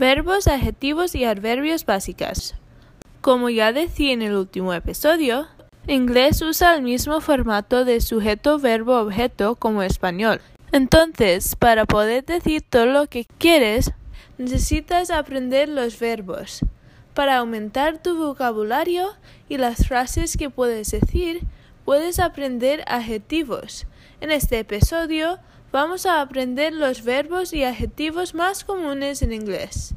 Verbos, adjetivos y adverbios básicas. Como ya decía en el último episodio, inglés usa el mismo formato de sujeto, verbo, objeto como español. Entonces, para poder decir todo lo que quieres, necesitas aprender los verbos. Para aumentar tu vocabulario y las frases que puedes decir, puedes aprender adjetivos. En este episodio vamos a aprender los verbos y adjetivos más comunes en inglés.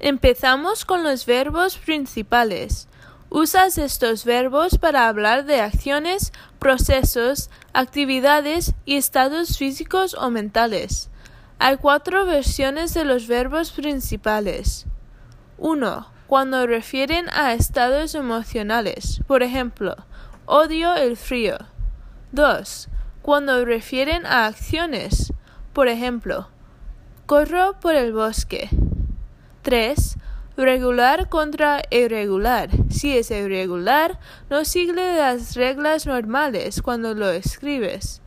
Empezamos con los verbos principales. Usas estos verbos para hablar de acciones, procesos, actividades y estados físicos o mentales. Hay cuatro versiones de los verbos principales. 1. Cuando refieren a estados emocionales. Por ejemplo, odio el frío. 2. Cuando refieren a acciones. Por ejemplo, corro por el bosque. 3. Regular contra irregular. Si es irregular, no sigue las reglas normales cuando lo escribes.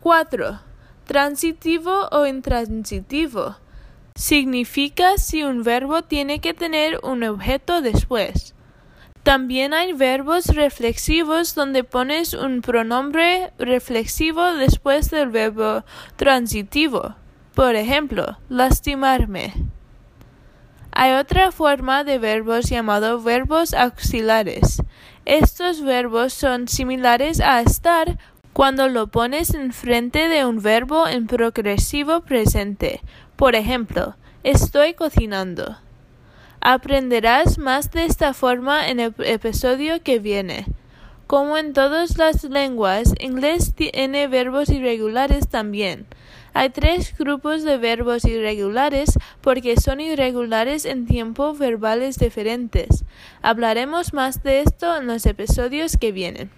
4. Transitivo o intransitivo. Significa si un verbo tiene que tener un objeto después. También hay verbos reflexivos donde pones un pronombre reflexivo después del verbo transitivo. Por ejemplo, lastimarme. Hay otra forma de verbos llamado verbos auxiliares. Estos verbos son similares a estar cuando lo pones enfrente de un verbo en progresivo presente. Por ejemplo, estoy cocinando. Aprenderás más de esta forma en el episodio que viene. Como en todas las lenguas, inglés tiene verbos irregulares también. Hay tres grupos de verbos irregulares porque son irregulares en tiempo verbales diferentes. Hablaremos más de esto en los episodios que vienen.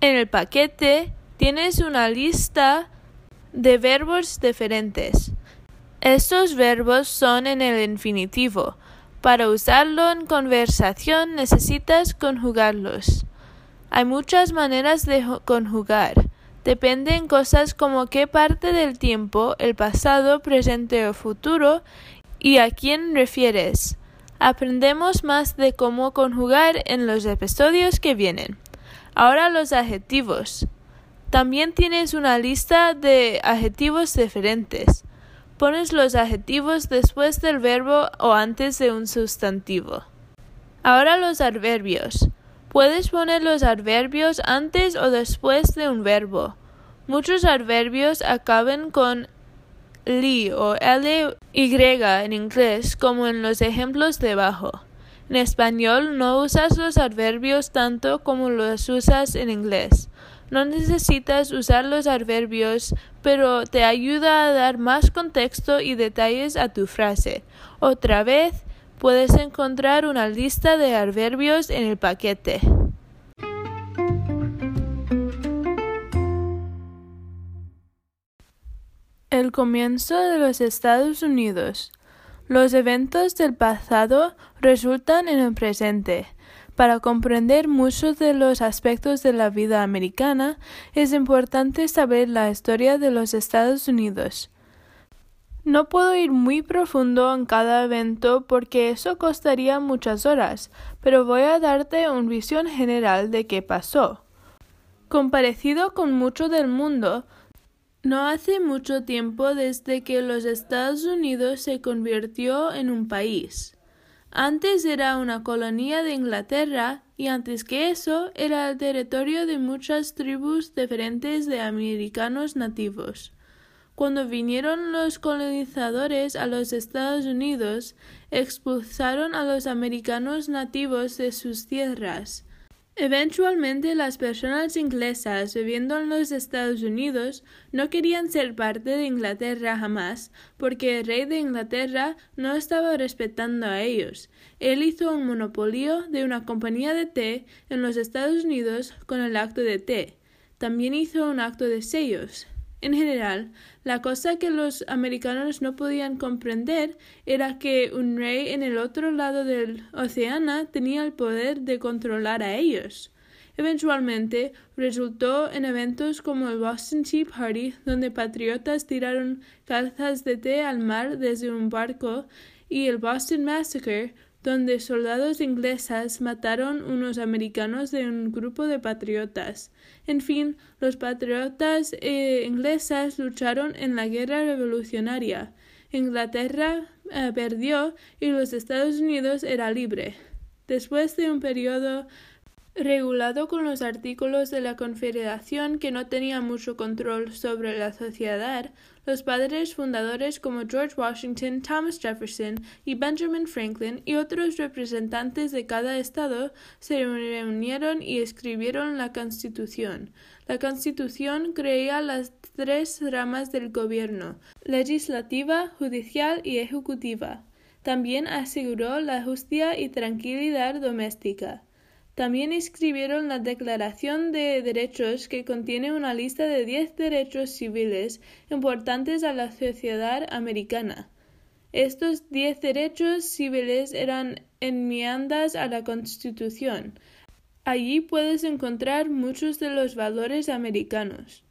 En el paquete tienes una lista de verbos diferentes. Estos verbos son en el infinitivo. Para usarlo en conversación necesitas conjugarlos. Hay muchas maneras de conjugar. Depende en cosas como qué parte del tiempo, el pasado, presente o futuro, y a quién refieres. Aprendemos más de cómo conjugar en los episodios que vienen. Ahora los adjetivos. También tienes una lista de adjetivos diferentes. Pones los adjetivos después del verbo o antes de un sustantivo. Ahora los adverbios. Puedes poner los adverbios antes o después de un verbo. Muchos adverbios acaban con li o ly en inglés, como en los ejemplos debajo. En español no usas los adverbios tanto como los usas en inglés. No necesitas usar los adverbios, pero te ayuda a dar más contexto y detalles a tu frase. Otra vez, puedes encontrar una lista de adverbios en el paquete. El comienzo de los Estados Unidos. Los eventos del pasado resultan en el presente. Para comprender muchos de los aspectos de la vida americana, es importante saber la historia de los Estados Unidos. No puedo ir muy profundo en cada evento porque eso costaría muchas horas, pero voy a darte una visión general de qué pasó. Comparecido con mucho del mundo, no hace mucho tiempo desde que los Estados Unidos se convirtió en un país. Antes era una colonia de Inglaterra y antes que eso era el territorio de muchas tribus diferentes de americanos nativos. Cuando vinieron los colonizadores a los Estados Unidos, expulsaron a los americanos nativos de sus tierras. Eventualmente las personas inglesas viviendo en los Estados Unidos no querían ser parte de Inglaterra jamás, porque el rey de Inglaterra no estaba respetando a ellos. Él hizo un monopolio de una compañía de té en los Estados Unidos con el acto de té. También hizo un acto de sellos. En general, la cosa que los americanos no podían comprender era que un rey en el otro lado del océano tenía el poder de controlar a ellos. Eventualmente resultó en eventos como el Boston Tea Party, donde patriotas tiraron calzas de té al mar desde un barco y el Boston Massacre, donde soldados ingleses mataron unos americanos de un grupo de patriotas. En fin, los patriotas eh, ingleses lucharon en la guerra revolucionaria. Inglaterra eh, perdió y los Estados Unidos era libre. Después de un periodo regulado con los artículos de la Confederación que no tenía mucho control sobre la sociedad, los padres fundadores como George Washington, Thomas Jefferson y Benjamin Franklin y otros representantes de cada estado se reunieron y escribieron la Constitución. La Constitución creía las tres ramas del gobierno legislativa, judicial y ejecutiva. También aseguró la justicia y tranquilidad doméstica. También escribieron la Declaración de Derechos que contiene una lista de diez derechos civiles importantes a la sociedad americana. Estos diez derechos civiles eran enmiendas a la Constitución. Allí puedes encontrar muchos de los valores americanos.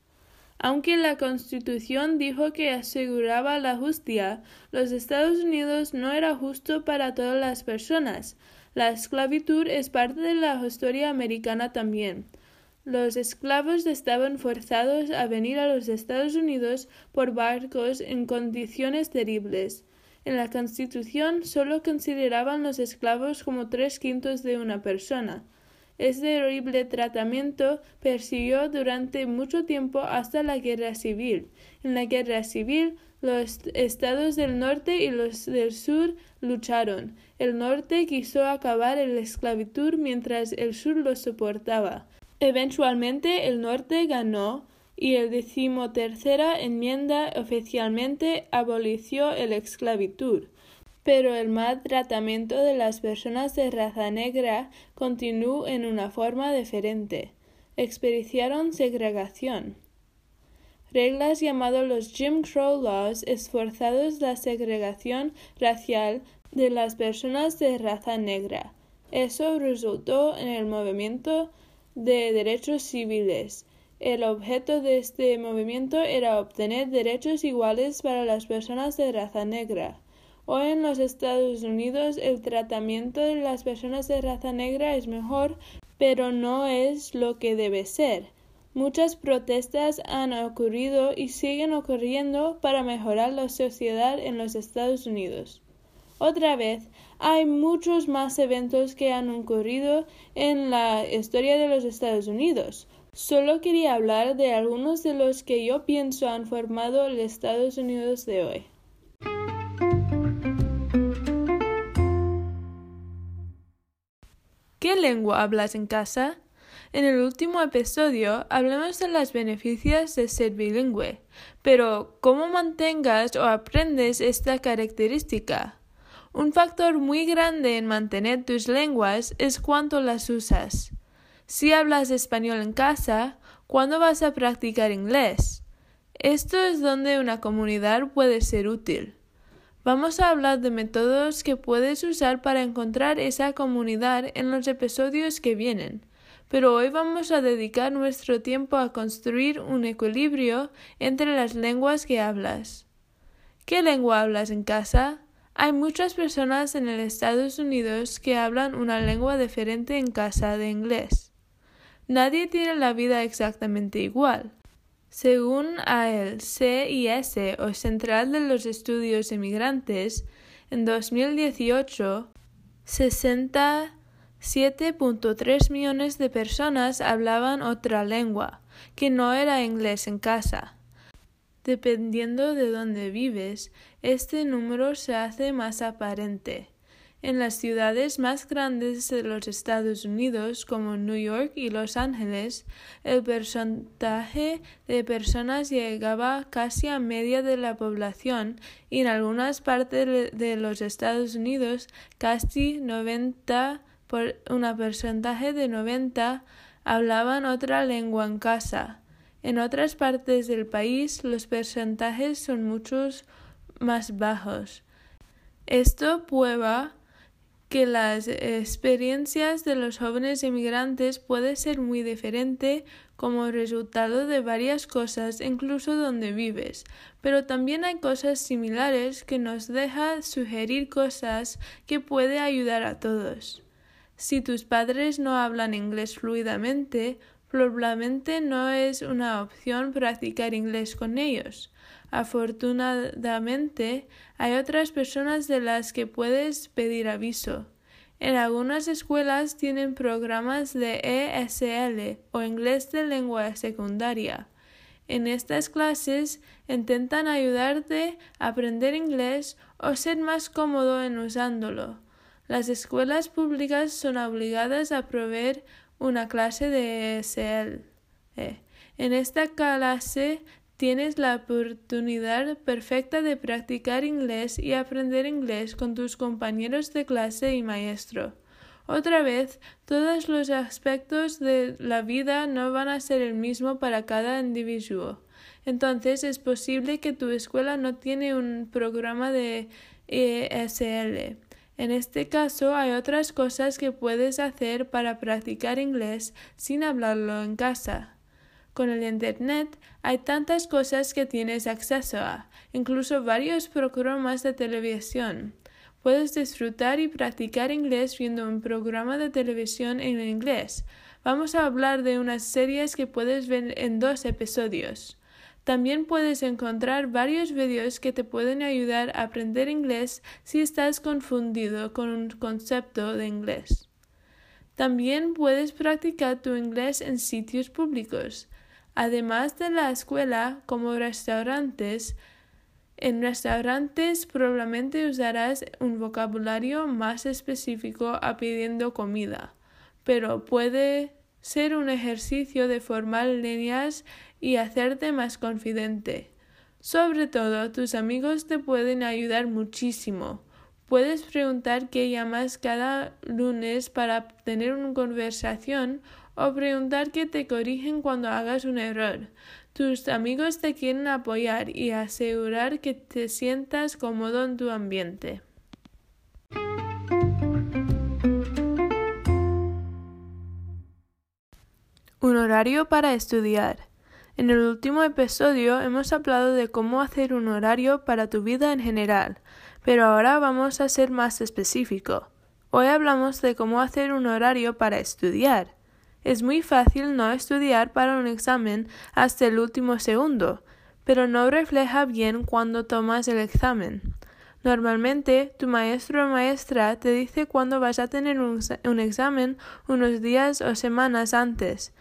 Aunque la Constitución dijo que aseguraba la justicia, los Estados Unidos no era justo para todas las personas. La esclavitud es parte de la historia americana también. Los esclavos estaban forzados a venir a los Estados Unidos por barcos en condiciones terribles. En la Constitución solo consideraban los esclavos como tres quintos de una persona. Este horrible tratamiento persiguió durante mucho tiempo hasta la Guerra Civil. En la Guerra Civil, los estados del norte y los del sur lucharon. El norte quiso acabar la esclavitud mientras el sur lo soportaba. Eventualmente el norte ganó y el decimotercera enmienda oficialmente abolició la esclavitud. Pero el mal tratamiento de las personas de raza negra continuó en una forma diferente. Experienciaron segregación reglas llamadas los Jim Crow Laws esforzados la segregación racial de las personas de raza negra. Eso resultó en el movimiento de derechos civiles. El objeto de este movimiento era obtener derechos iguales para las personas de raza negra. Hoy en los Estados Unidos el tratamiento de las personas de raza negra es mejor, pero no es lo que debe ser. Muchas protestas han ocurrido y siguen ocurriendo para mejorar la sociedad en los Estados Unidos. Otra vez, hay muchos más eventos que han ocurrido en la historia de los Estados Unidos. Solo quería hablar de algunos de los que yo pienso han formado el Estados Unidos de hoy. ¿Qué lengua hablas en casa? En el último episodio hablamos de los beneficios de ser bilingüe, pero ¿cómo mantengas o aprendes esta característica? Un factor muy grande en mantener tus lenguas es cuánto las usas. Si hablas español en casa, ¿cuándo vas a practicar inglés? Esto es donde una comunidad puede ser útil. Vamos a hablar de métodos que puedes usar para encontrar esa comunidad en los episodios que vienen pero hoy vamos a dedicar nuestro tiempo a construir un equilibrio entre las lenguas que hablas. ¿Qué lengua hablas en casa? Hay muchas personas en los Estados Unidos que hablan una lengua diferente en casa de inglés. Nadie tiene la vida exactamente igual. Según el CIS o Central de los Estudios Inmigrantes, en 2018, 60 7.3 millones de personas hablaban otra lengua, que no era inglés en casa. Dependiendo de dónde vives, este número se hace más aparente. En las ciudades más grandes de los Estados Unidos, como New York y Los Ángeles, el porcentaje de personas llegaba casi a media de la población y en algunas partes de los Estados Unidos casi 90 por un porcentaje de 90 hablaban otra lengua en casa. En otras partes del país los porcentajes son muchos más bajos. Esto prueba que las experiencias de los jóvenes inmigrantes puede ser muy diferente como resultado de varias cosas, incluso donde vives, pero también hay cosas similares que nos deja sugerir cosas que puede ayudar a todos. Si tus padres no hablan inglés fluidamente, probablemente no es una opción practicar inglés con ellos. Afortunadamente, hay otras personas de las que puedes pedir aviso. En algunas escuelas tienen programas de ESL o inglés de lengua secundaria. En estas clases intentan ayudarte a aprender inglés o ser más cómodo en usándolo. Las escuelas públicas son obligadas a proveer una clase de ESL. En esta clase Tienes la oportunidad perfecta de practicar inglés y aprender inglés con tus compañeros de clase y maestro. Otra vez, todos los aspectos de la vida no van a ser el mismo para cada individuo. Entonces es posible que tu escuela no tiene un programa de ESL. En este caso hay otras cosas que puedes hacer para practicar inglés sin hablarlo en casa. Con el Internet hay tantas cosas que tienes acceso a, incluso varios programas de televisión. Puedes disfrutar y practicar inglés viendo un programa de televisión en inglés. Vamos a hablar de unas series que puedes ver en dos episodios. También puedes encontrar varios vídeos que te pueden ayudar a aprender inglés si estás confundido con un concepto de inglés. También puedes practicar tu inglés en sitios públicos. Además de la escuela, como restaurantes, en restaurantes probablemente usarás un vocabulario más específico a pidiendo comida, pero puede ser un ejercicio de formar líneas y hacerte más confidente. Sobre todo, tus amigos te pueden ayudar muchísimo. Puedes preguntar qué llamas cada lunes para tener una conversación o preguntar que te corrigen cuando hagas un error. Tus amigos te quieren apoyar y asegurar que te sientas cómodo en tu ambiente. Un horario para estudiar. En el último episodio hemos hablado de cómo hacer un horario para tu vida en general, pero ahora vamos a ser más específico. Hoy hablamos de cómo hacer un horario para estudiar. Es muy fácil no estudiar para un examen hasta el último segundo, pero no refleja bien cuando tomas el examen. Normalmente, tu maestro o maestra te dice cuándo vas a tener un, examen unos días o semanas antes.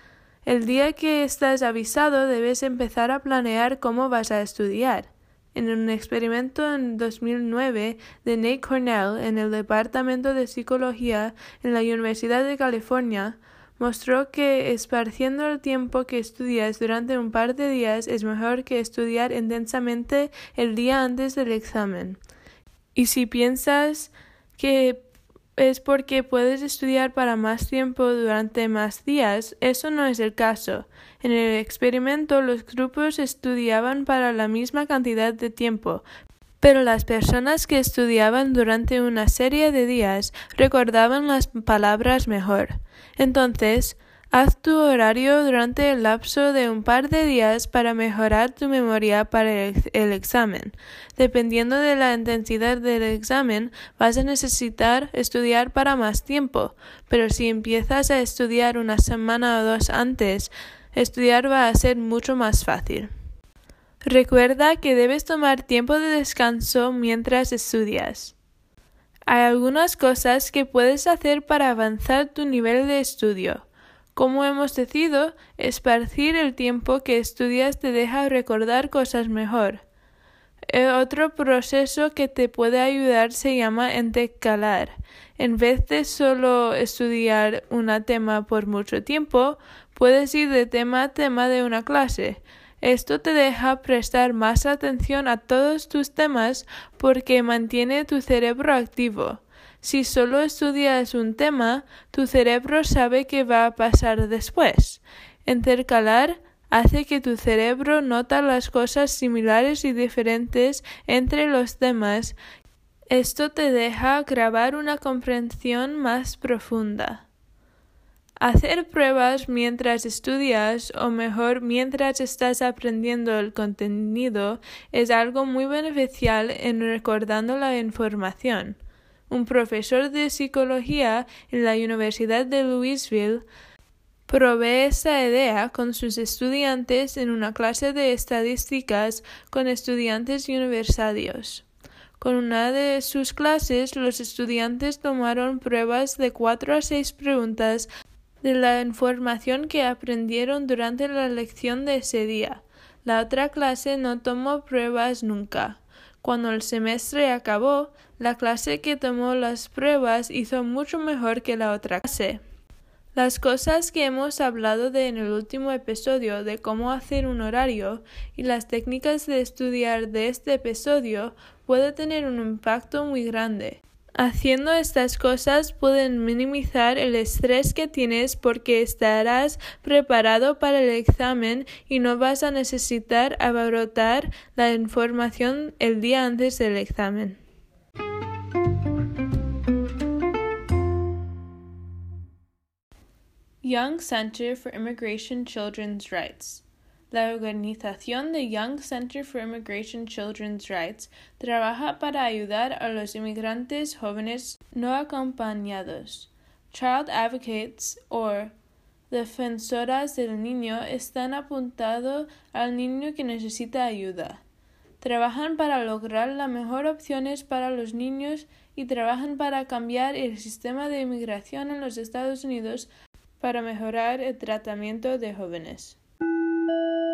El día que estás avisado debes empezar a planear cómo vas a estudiar. En un experimento en 2009 de Nate Cornell en el Departamento de Psicología en la Universidad de California, mostró que esparciendo el tiempo que estudias durante un par de días es mejor que estudiar intensamente el día antes del examen. Y si piensas que es porque puedes estudiar para más tiempo durante más días, eso no es el caso. En el experimento los grupos estudiaban para la misma cantidad de tiempo, pero las personas que estudiaban durante una serie de días recordaban las palabras mejor. Entonces, haz tu horario durante el lapso de un par de días para mejorar tu memoria para el, examen. Dependiendo de la intensidad del examen, vas a necesitar estudiar para más tiempo, pero si empiezas a estudiar una semana o dos antes, estudiar va a ser mucho más fácil. Recuerda que debes tomar tiempo de descanso mientras estudias. Hay algunas cosas que puedes hacer para avanzar tu nivel de estudio. Como hemos decidido, esparcir el tiempo que estudias te deja recordar cosas mejor. El otro proceso que te puede ayudar se llama intercalar. En vez de solo estudiar un tema por mucho tiempo, puedes ir de tema a tema de una clase. Esto te deja prestar más atención a todos tus temas porque mantiene tu cerebro activo. Si solo estudias un tema, tu cerebro sabe qué va a pasar después. Intercalar hace que tu cerebro nota las cosas similares y diferentes entre los temas Esto te deja grabar una comprensión más profunda. Hacer pruebas mientras estudias o mejor mientras estás aprendiendo el contenido es algo muy beneficial en recordando la información. Un profesor de psicología en la Universidad de Louisville provee esa idea con sus estudiantes en una clase de estadísticas con estudiantes universitarios. Con una de sus clases, los estudiantes tomaron pruebas de cuatro a seis preguntas de la información que aprendieron durante la lección de ese día. La otra clase no tomó pruebas nunca. Cuando el semestre acabó, la clase que tomó las pruebas hizo mucho mejor que la otra clase. Las cosas que hemos hablado de en el último episodio de cómo hacer un horario y las técnicas de estudiar de este episodio puede tener un impacto muy grande. Haciendo estas cosas pueden minimizar el estrés que tienes porque estarás preparado para el examen y no vas a necesitar abarrotar la información el día antes del examen. Young Center for Immigration Children's Rights La organización de Young Center for Immigration Children's Rights trabaja para ayudar a los inmigrantes jóvenes no acompañados. Child Advocates o defensoras del niño están apuntados al niño que necesita ayuda. Trabajan para lograr las mejores opciones para los niños y trabajan para cambiar el sistema de inmigración en los Estados Unidos para mejorar el tratamiento de jóvenes. thank you